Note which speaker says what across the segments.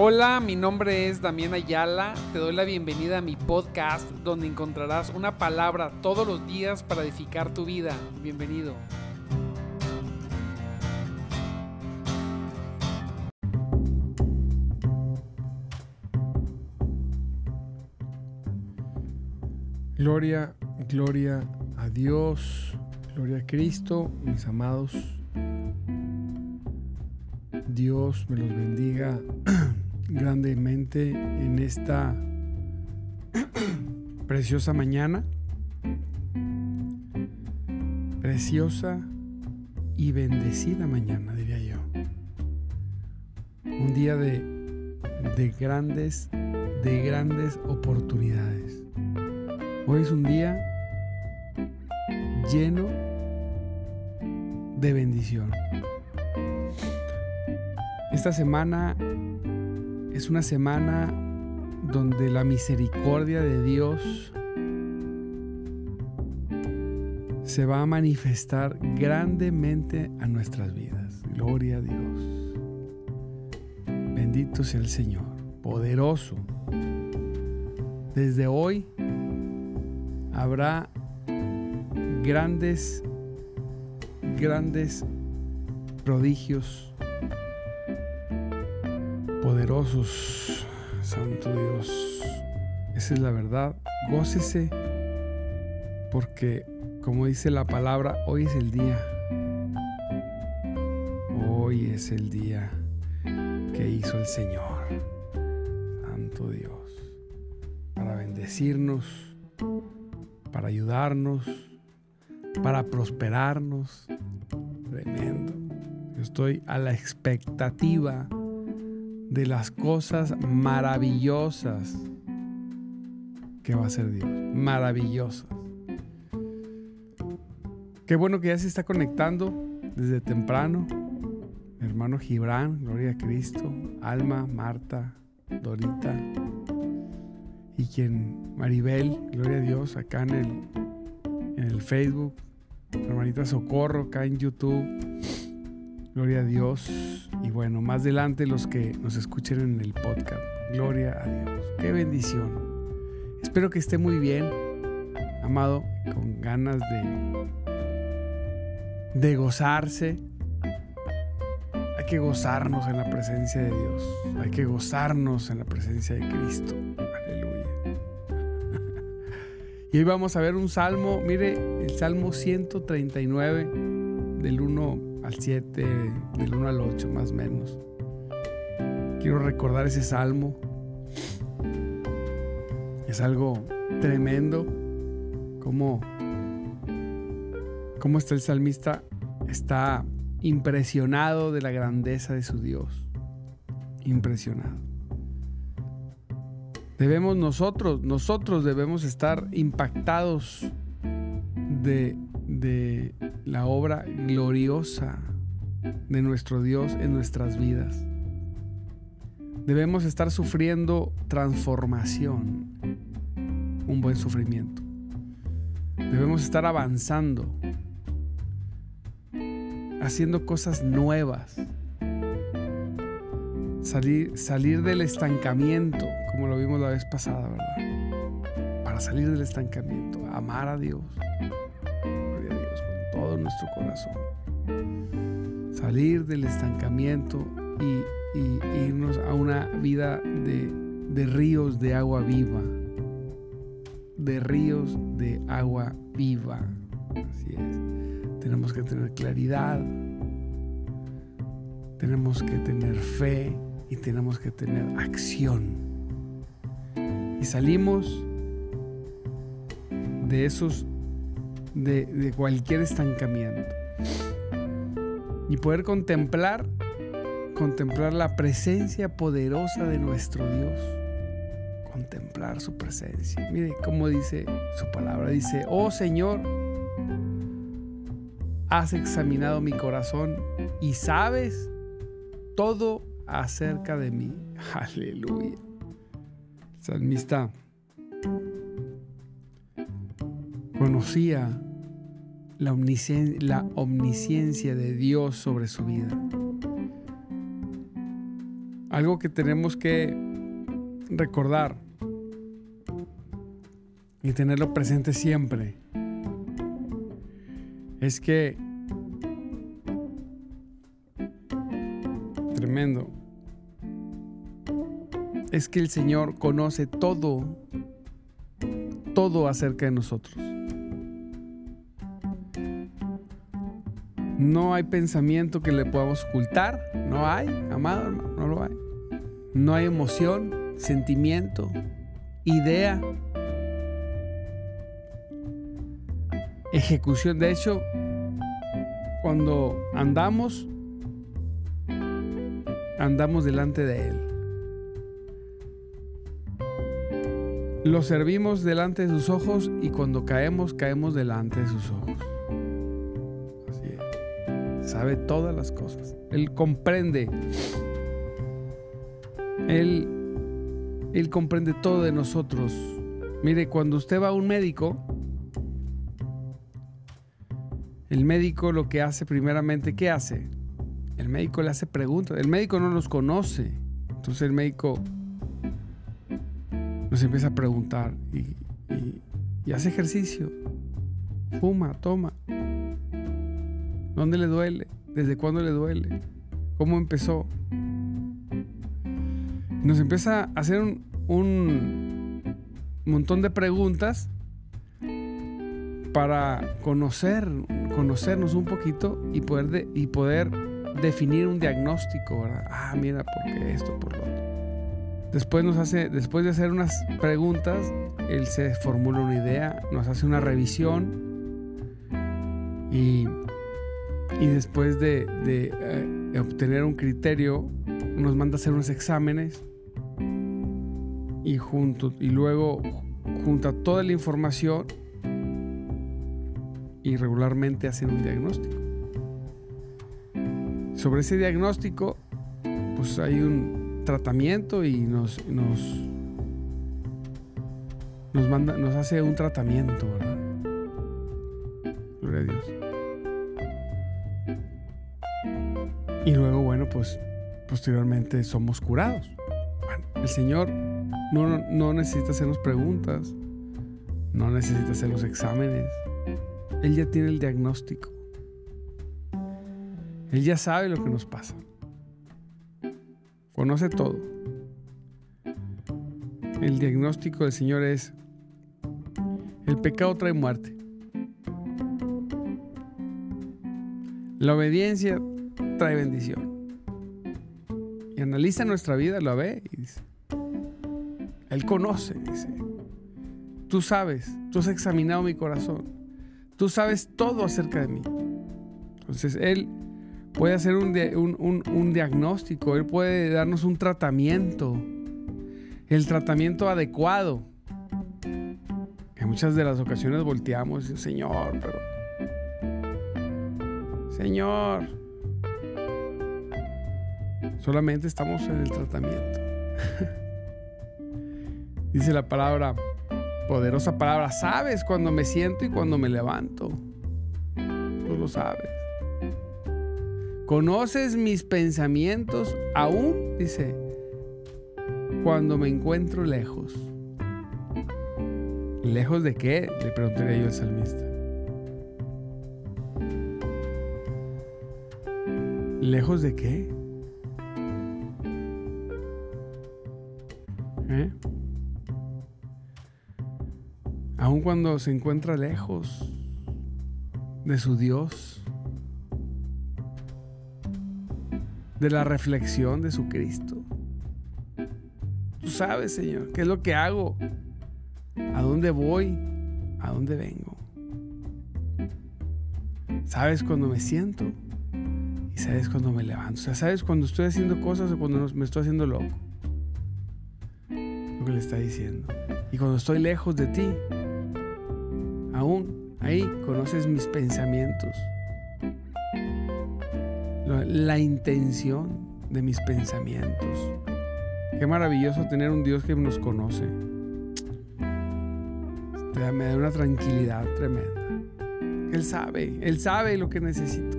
Speaker 1: Hola, mi nombre es Damián Ayala. Te doy la bienvenida a mi podcast donde encontrarás una palabra todos los días para edificar tu vida. Bienvenido.
Speaker 2: Gloria, gloria a Dios, gloria a Cristo, mis amados. Dios me los bendiga grandemente en esta preciosa mañana. Preciosa y bendecida mañana, diría yo. Un día de, de grandes, de grandes oportunidades. Hoy es un día lleno de bendición. Esta semana es una semana donde la misericordia de Dios se va a manifestar grandemente a nuestras vidas. Gloria a Dios. Bendito sea el Señor, poderoso. Desde hoy habrá grandes, grandes prodigios poderosos, Santo Dios. Esa es la verdad. Gócese porque, como dice la palabra, hoy es el día. Hoy es el día que hizo el Señor. Santo Dios. Para bendecirnos, para ayudarnos, para prosperarnos. Tremendo. Estoy a la expectativa de las cosas maravillosas que va a ser Dios. Maravillosas. Qué bueno que ya se está conectando desde temprano. hermano Gibran, gloria a Cristo. Alma, Marta, Dorita. Y quien, Maribel, gloria a Dios, acá en el, en el Facebook. Hermanita Socorro, acá en YouTube. Gloria a Dios. Y bueno, más adelante los que nos escuchen en el podcast. Gloria a Dios. Qué bendición. Espero que esté muy bien, amado, con ganas de, de gozarse. Hay que gozarnos en la presencia de Dios. Hay que gozarnos en la presencia de Cristo. Aleluya. y hoy vamos a ver un salmo. Mire, el salmo 139 del 1 al 7, del 1 al 8 más o menos. Quiero recordar ese salmo. Es algo tremendo. Como, cómo está el salmista, está impresionado de la grandeza de su Dios. Impresionado. Debemos nosotros, nosotros debemos estar impactados de, de la obra gloriosa de nuestro Dios en nuestras vidas. Debemos estar sufriendo transformación, un buen sufrimiento. Debemos estar avanzando, haciendo cosas nuevas. Salir, salir del estancamiento, como lo vimos la vez pasada, ¿verdad? Para salir del estancamiento, amar a Dios, nuestro corazón. Salir del estancamiento y, irnos a una vida de, de ríos de agua viva. De ríos de agua viva. Así es. Tenemos que tener claridad. Tenemos que tener fe y tenemos que tener acción. Y salimos de esos de, cualquier estancamiento. Y poder contemplar, contemplar la presencia poderosa de nuestro Dios. Contemplar su presencia. Mire cómo dice su palabra. Dice, oh Señor, has examinado mi corazón y sabes todo acerca de mí. Aleluya. Salmista conocía la, omnisciencia, de Dios sobre su vida. algo que tenemos que recordar y tenerlo presente siempre es que tremendo es que el Señor conoce todo todo acerca de nosotros. No hay pensamiento que le podamos ocultar, no hay, amado no lo hay. No hay emoción, sentimiento, idea, ejecución. De hecho, cuando andamos, andamos delante de Él. Lo servimos delante de sus ojos y cuando caemos, caemos delante de sus ojos. Sabe todas las cosas. Él comprende. Él, él comprende todo de nosotros. Mire, cuando usted va a un médico, el médico lo que hace primeramente, ¿qué hace? El médico le hace preguntas. El médico no los conoce. Entonces el médico nos empieza a preguntar y, hace ejercicio, fuma, toma. ¿Dónde le duele? ¿Desde cuándo le duele? ¿Cómo empezó? Nos empieza a hacer un, montón de preguntas para conocer, conocernos un poquito y poder, y poder definir un diagnóstico, Ah, mira, porque esto, por lo otro. Después nos hace, después de hacer unas preguntas, él se formula una idea, nos hace una revisión y, después de, eh, obtener un criterio, nos manda a hacer unos exámenes y junto y luego junta toda la información y regularmente hacen un diagnóstico. Sobre ese diagnóstico, pues hay un tratamiento y nos, nos, nos, manda, nos hace un tratamiento, ¿verdad? Y luego, bueno, pues posteriormente somos curados. El Señor no, no necesita hacernos preguntas, no necesita hacer los exámenes. Él ya tiene el diagnóstico. Él ya sabe lo que nos pasa conoce todo. El diagnóstico del Señor es, el pecado trae muerte. La obediencia trae bendición. Y analiza nuestra vida, lo ve y dice, Él conoce, dice, tú sabes, tú has examinado mi corazón, tú sabes todo acerca de mí. Entonces Él puede hacer un, diagnóstico, Él puede darnos un tratamiento, el tratamiento adecuado. En muchas de las ocasiones volteamos y Señor, pero... Señor, solamente estamos en el tratamiento. Dice la palabra, poderosa palabra, sabes cuando me siento y cuando me levanto. Tú lo sabes. Conoces mis pensamientos aún, dice, cuando me encuentro lejos. ¿Lejos de qué? Le preguntaría yo al salmista. ¿Lejos de qué? ¿Eh? Aun cuando se encuentra lejos de su Dios, de la reflexión de su Cristo. Tú sabes, Señor, qué es lo que hago, a dónde voy, a dónde vengo. Sabes cuando me siento y sabes cuando me levanto. O sea, sabes cuando estoy haciendo cosas o cuando me estoy haciendo loco. Le está diciendo. Y cuando estoy lejos de ti, aún ahí conoces mis pensamientos la intención de mis pensamientos. Qué maravilloso tener un Dios que nos conoce. Me da una tranquilidad tremenda. Él sabe, Él sabe lo que necesito.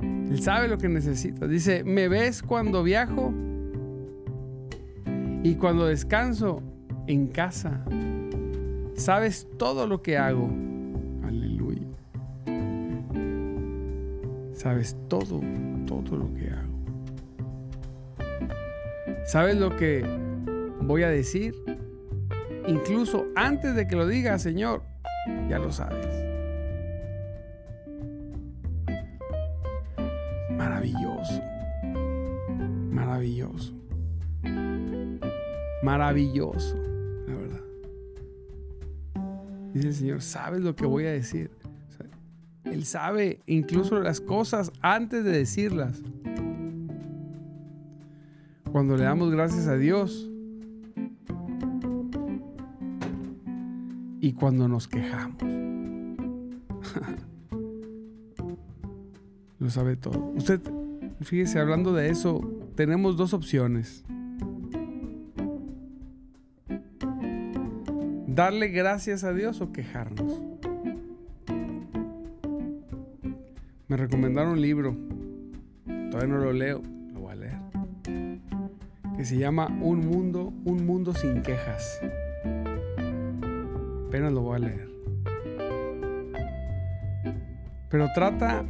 Speaker 2: Él sabe lo que necesitas. Dice, me ves cuando viajo y cuando descanso en casa. Sabes todo lo que hago. Aleluya. Sabes todo, todo lo que hago. ¿Sabes lo que voy a decir? Incluso antes de que lo diga, Señor, ya lo sabes. Maravilloso, la verdad. Dice el Señor, ¿sabes lo que voy a decir? él sabe incluso las cosas antes de decirlas. Cuando le damos gracias a Dios y cuando nos quejamos. Lo sabe todo. Usted, fíjese, hablando de eso, tenemos dos opciones. Darle gracias a Dios o quejarnos. Me recomendaron un libro. Todavía no lo leo, lo voy a leer. Que se llama Un mundo, un mundo sin quejas apenas lo voy a leer. Pero trata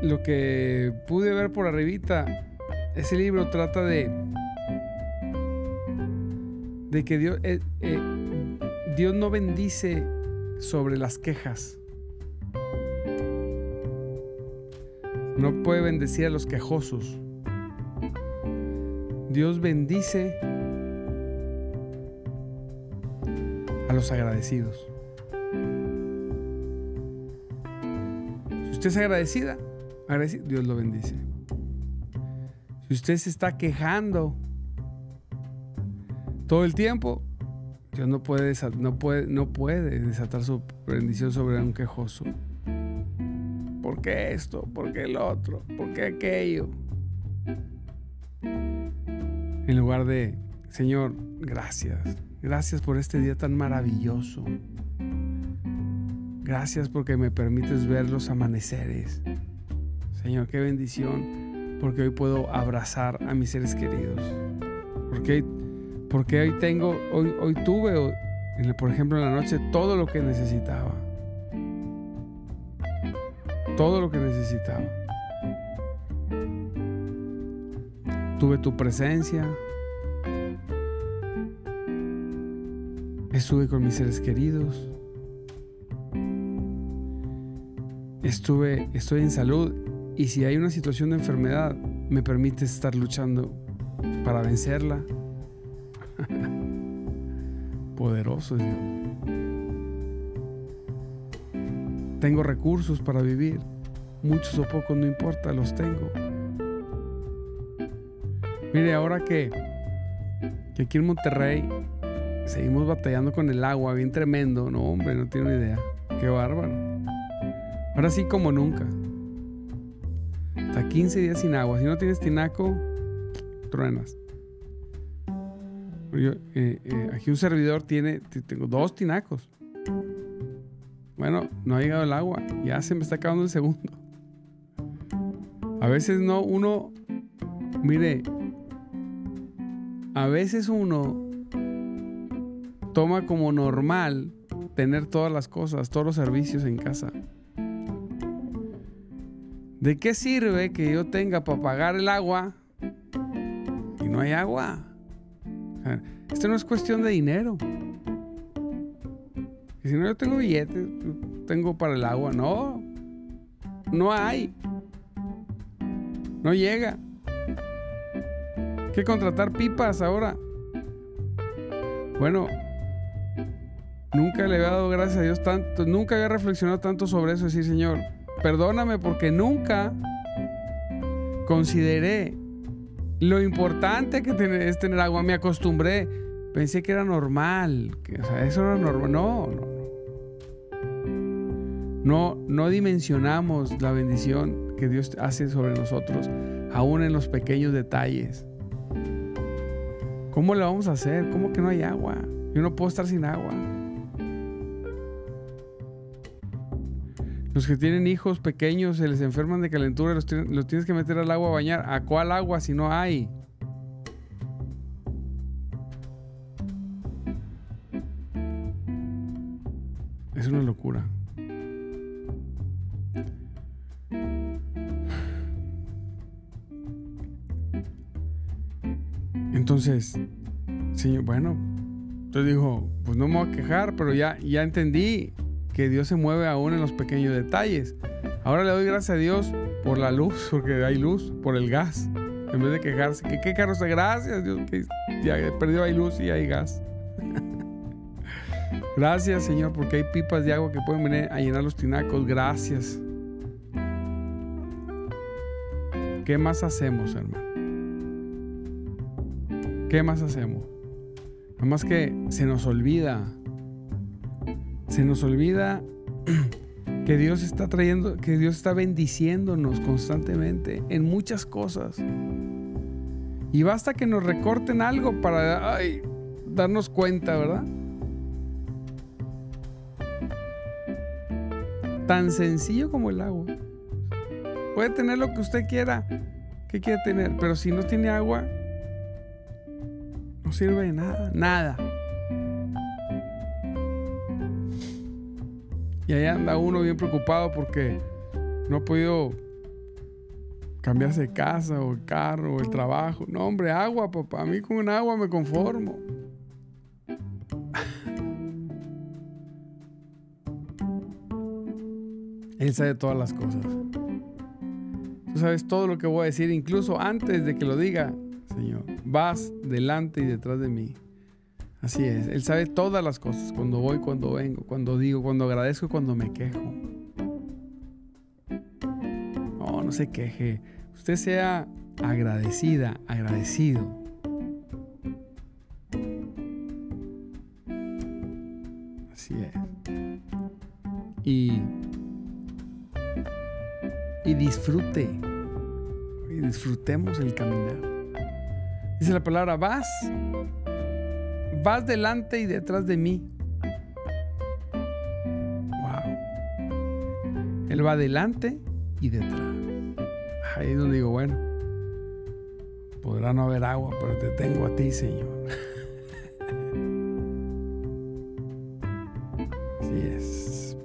Speaker 2: lo que pude ver por arribita. Ese libro trata de de que Dios, eh, eh, Dios no bendice sobre las quejas. No puede bendecir a los quejosos. Dios bendice los agradecidos. Si usted es agradecida, Dios lo bendice. Si usted se está quejando todo el tiempo, Dios no puede, no puede, no puede desatar su bendición sobre un quejoso. ¿Por qué esto? ¿Por qué el otro? ¿Por qué aquello? En lugar de, Señor, gracias. Gracias por este día tan maravilloso. Gracias porque me permites ver los amaneceres. Señor, qué bendición porque hoy puedo abrazar a mis seres queridos. Porque, porque hoy tengo, hoy, hoy tuve, por ejemplo, en la noche todo lo que necesitaba. Todo lo que necesitaba. Tuve tu presencia, Estuve con mis seres queridos. Estuve, estoy en salud y si hay una situación de enfermedad, me permite estar luchando para vencerla. Poderoso Dios. Tengo recursos para vivir. Muchos o pocos, no importa, los tengo. Mire, ahora que, que aquí en Monterrey seguimos batallando con el agua, bien tremendo. No, hombre, no tiene idea. Qué bárbaro. Ahora sí como nunca. Hasta 15 días sin agua. Si no tienes tinaco, truenas. Eh, eh, aquí un servidor tiene, tengo dos tinacos. Bueno, no ha llegado el agua. Ya se me está acabando el segundo. A veces no, uno, mire, a veces uno toma como normal tener todas las cosas, todos los servicios en casa. ¿De qué sirve que yo tenga para pagar el agua y no hay agua? Esto no es cuestión de dinero. si no yo tengo billetes, tengo para el agua. No, no hay. No llega. Hay que contratar pipas ahora. Bueno, Nunca le había dado gracias a Dios tanto, nunca había reflexionado tanto sobre eso, decir, Señor, perdóname porque nunca consideré lo importante que es tener agua. Me acostumbré, pensé que era normal, que, o sea, eso era normal. No, no, no. No, no dimensionamos la bendición que Dios hace sobre nosotros, aún en los pequeños detalles. ¿Cómo le vamos a hacer? ¿Cómo que no hay agua? Yo no puedo estar sin agua. Los que tienen hijos pequeños se les enferman de calentura, los, los tienes que meter al agua a bañar. ¿A cuál agua si no hay? Es una locura. Entonces, sí, bueno, yo digo, pues no me voy a quejar, pero ya, ya entendí que Dios se mueve aún en los pequeños detalles. Ahora le doy gracias a Dios por la luz, porque hay luz, por el gas. En vez de quejarse, que qué carro está, gracias Dios, que ya perdió hay luz y hay gas. gracias Señor, porque hay pipas de agua que pueden venir a llenar los tinacos. Gracias. ¿Qué más hacemos, hermano? ¿Qué más hacemos? Nada más que se nos olvida. Se nos olvida que Dios está trayendo, que Dios está bendiciéndonos constantemente en muchas cosas. Y basta que nos recorten algo para darnos cuenta, ¿verdad? Tan sencillo como el agua. Puede tener lo que usted quiera, que quiere tener, pero si no tiene agua, no sirve de nada, nada. Y ahí anda uno bien preocupado porque no ha podido cambiarse de casa o el carro o el trabajo. No, hombre, agua, papá. A mí con un agua me conformo. Él sabe todas las cosas. Tú sabes todo lo que voy a decir, incluso antes de que lo diga, Señor. Vas delante y detrás de mí. Así es. Él sabe todas las cosas. Cuando voy, cuando vengo, cuando digo, cuando agradezco cuando me quejo. No, no se queje. Usted sea agradecida, agradecido. Así es. Y, y disfrute. Y disfrutemos el caminar. Dice la palabra, vas, vas delante y detrás de mí. Wow. Él va delante y detrás. Ahí es donde digo, bueno, podrá no haber agua, pero te tengo a ti, Señor. Así es.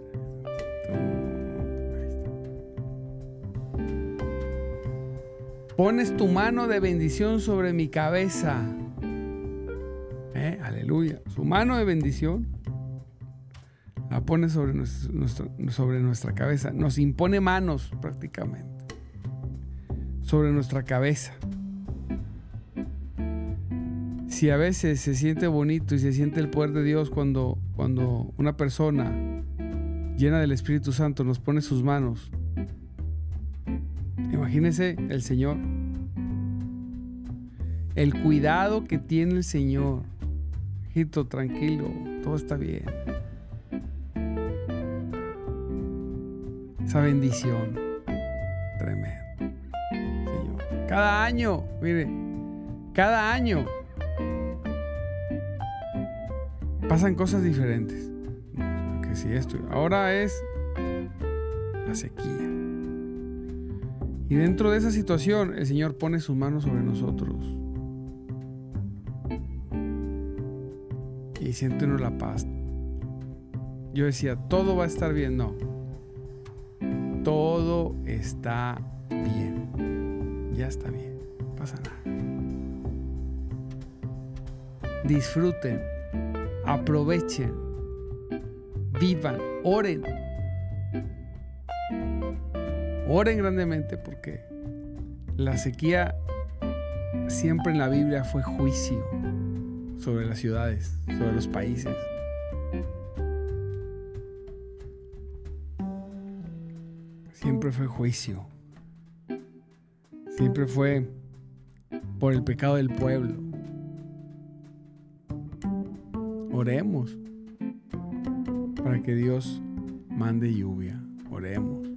Speaker 2: Pones tu mano de bendición sobre mi cabeza. Su mano de bendición la pone sobre, sobre nuestra cabeza. Nos impone manos prácticamente. Sobre nuestra cabeza. Si a veces se siente bonito y se siente el poder de Dios cuando, cuando una persona llena del Espíritu Santo nos pone sus manos Imagínese el Señor. El cuidado que tiene el Señor. Hijito, tranquilo, todo está bien. Esa bendición tremenda. Señor. Cada año, mire, cada año pasan cosas diferentes. Que si esto, ahora es la sequía. Y dentro de esa situación el Señor pone sus manos sobre nosotros. Y siente uno la paz. Yo decía, todo va a estar bien. No. Todo está bien. Ya está bien. No pasa nada. Disfruten. Aprovechen. Vivan. Oren Oren grandemente porque la sequía siempre en la Biblia fue juicio sobre las ciudades, sobre los países. Siempre fue juicio. Siempre fue por el pecado del pueblo. Oremos para que Dios mande lluvia. Oremos.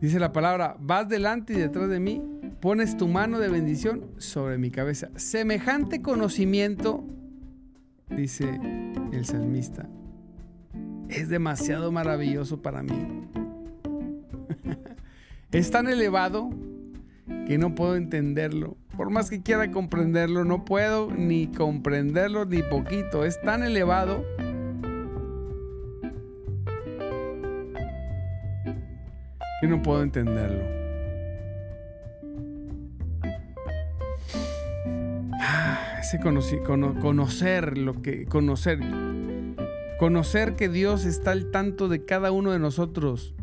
Speaker 2: Dice la palabra, vas delante y detrás de mí, pones tu mano de bendición sobre mi cabeza. Semejante conocimiento, dice el salmista, es demasiado maravilloso para mí. es tan elevado que no puedo entenderlo. Por más que quiera comprenderlo, no puedo ni comprenderlo ni poquito. Es tan elevado que no puedo entenderlo. Conocer lo que conocer conocer que Dios está al tanto de cada uno de nosotros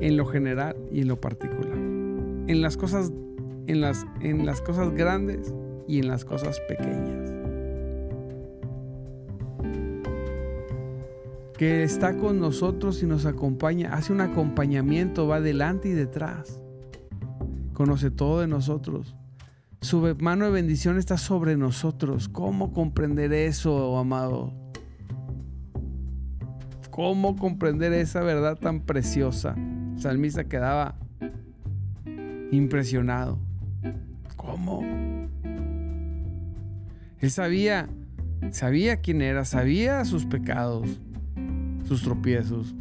Speaker 2: en lo general y en lo particular. En las cosas en las en las cosas grandes y en las cosas pequeñas. que está con nosotros y nos acompaña, hace un acompañamiento, va delante y detrás. Conoce todo de nosotros. Su mano de bendición está sobre nosotros. ¿Cómo comprender eso, amado? ¿Cómo comprender esa verdad tan preciosa? Salmista quedaba impresionado. ¿Cómo? Él sabía, sabía quién era, sabía sus pecados sus tropiezos.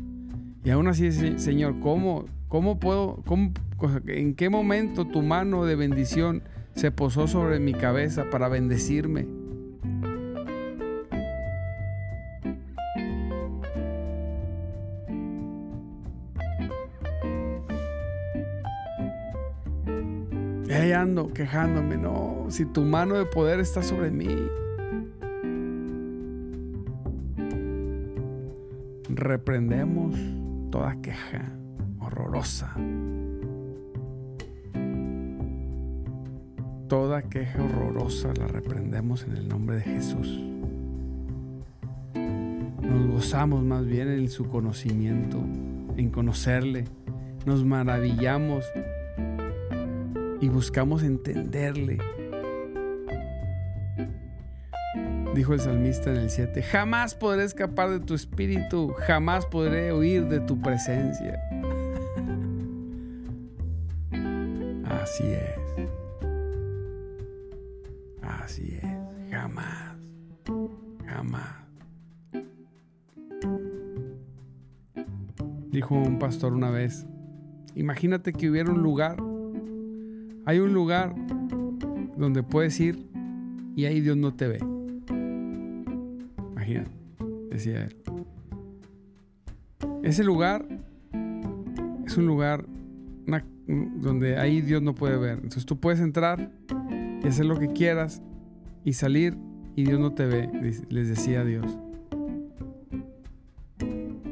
Speaker 2: Y aún así, Señor, ¿cómo, cómo puedo, cómo, en qué momento tu mano de bendición se posó sobre mi cabeza para bendecirme? Y ahí ando quejándome, no, si tu mano de poder está sobre mí, reprendemos toda queja horrorosa. Toda queja horrorosa la reprendemos en el nombre de Jesús. Nos gozamos más bien en su conocimiento, en conocerle. Nos maravillamos y buscamos entenderle dijo el salmista en el 7, jamás podré escapar de tu espíritu, jamás podré huir de tu presencia. Así es. Así es. Jamás. Jamás. Dijo un pastor una vez, imagínate que hubiera un lugar, hay un lugar donde puedes ir y ahí Dios no te ve decía él. Ese lugar es un lugar donde ahí Dios no puede ver. Entonces tú puedes entrar y hacer lo que quieras y salir y Dios no te ve, les decía Dios.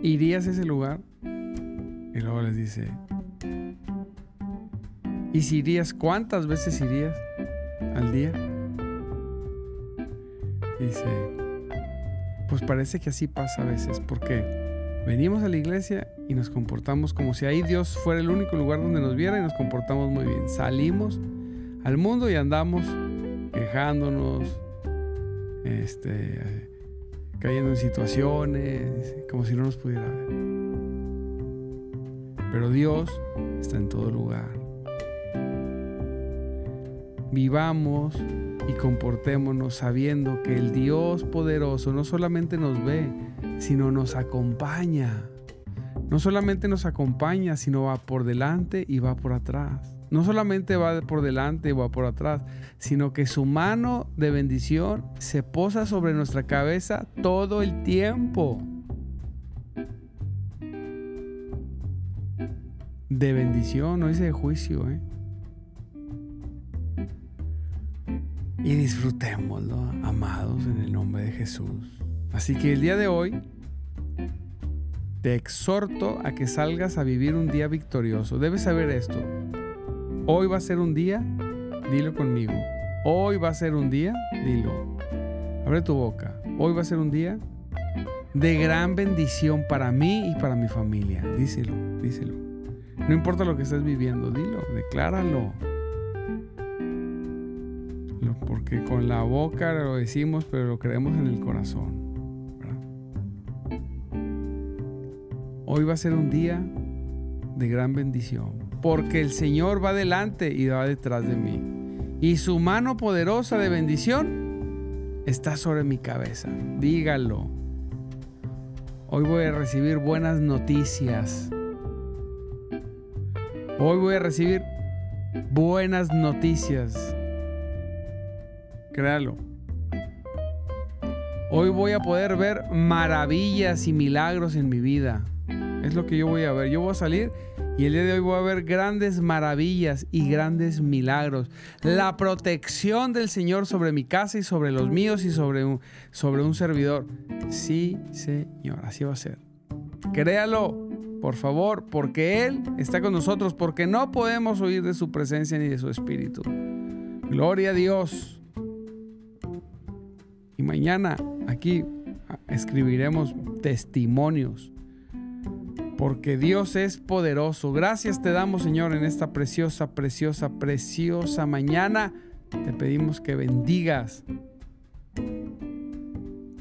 Speaker 2: ¿Irías a ese lugar? Y luego les dice, ¿y si irías? ¿Cuántas veces irías al día? Dice, pues parece que así pasa a veces, porque venimos a la iglesia y nos comportamos como si ahí Dios fuera el único lugar donde nos viera y nos comportamos muy bien. Salimos al mundo y andamos quejándonos, este, cayendo en situaciones, como si no nos pudiera ver. Pero Dios está en todo lugar. Vivamos y comportémonos sabiendo que el Dios poderoso no solamente nos ve, sino nos acompaña. No solamente nos acompaña, sino va por delante y va por atrás. No solamente va por delante y va por atrás, sino que su mano de bendición se posa sobre nuestra cabeza todo el tiempo. De bendición, no dice de juicio, ¿eh? y disfrutémoslo, amados, en el nombre de Jesús. Así que el día de hoy te exhorto a que salgas a vivir un día victorioso. Debes saber esto. Hoy va a ser un día, dilo conmigo. Hoy va a ser un día, dilo. Abre tu boca. Hoy va a ser un día de gran bendición para mí y para mi familia. Díselo, díselo. No importa lo que estés viviendo, dilo, decláralo porque con la boca lo decimos, pero lo creemos en el corazón. Hoy va a ser un día de gran bendición, porque el Señor va delante y va detrás de mí. Y su mano poderosa de bendición está sobre mi cabeza. Dígalo. Hoy voy a recibir buenas noticias. Hoy voy a recibir buenas noticias. Créalo. Hoy voy a poder ver maravillas y milagros en mi vida. Es lo que yo voy a ver. Yo voy a salir y el día de hoy voy a ver grandes maravillas y grandes milagros. La protección del Señor sobre mi casa y sobre los míos y sobre un, sobre un servidor. Sí, Señor, así va a ser. Créalo, por favor, porque Él está con nosotros, porque no podemos huir de su presencia ni de su espíritu. Gloria a Dios. Y mañana aquí escribiremos testimonios porque Dios es poderoso. Gracias te damos, Señor, en esta preciosa, preciosa, preciosa mañana. Te pedimos que bendigas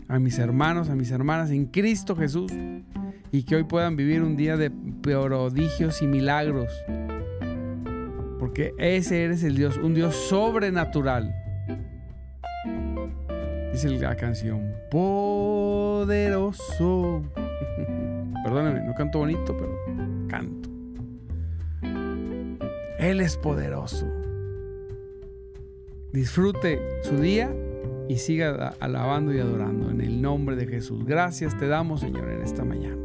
Speaker 2: a mis hermanos, a mis hermanas en Cristo Jesús y que hoy puedan vivir un día de prodigios y milagros. Porque ese eres el Dios, un Dios sobrenatural. Dice la canción, poderoso. Perdóname, no canto bonito, pero canto. Él es poderoso. Disfrute su día y siga alabando y adorando en el nombre de Jesús. Gracias te damos, Señor, en esta mañana.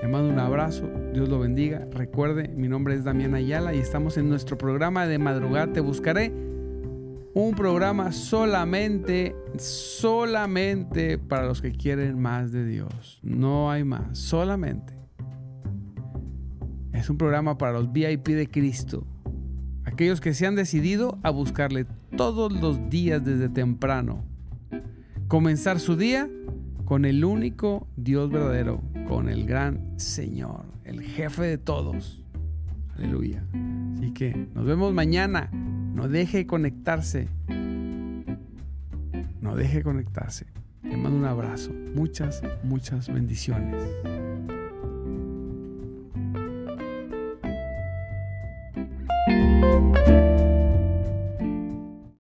Speaker 2: Le mando un abrazo, Dios lo bendiga. Recuerde, mi nombre es Damián Ayala y estamos en nuestro programa de madrugada Te Buscaré un programa solamente, solamente para los que quieren más de Dios. No hay más, solamente. Es un programa para los VIP de Cristo. Aquellos que se han decidido a buscarle todos los días desde temprano. Comenzar su día con el único Dios verdadero, con el gran Señor, el jefe de todos. Aleluya. Así que nos vemos mañana. No deje conectarse. No deje conectarse. Le mando un abrazo. Muchas, muchas bendiciones.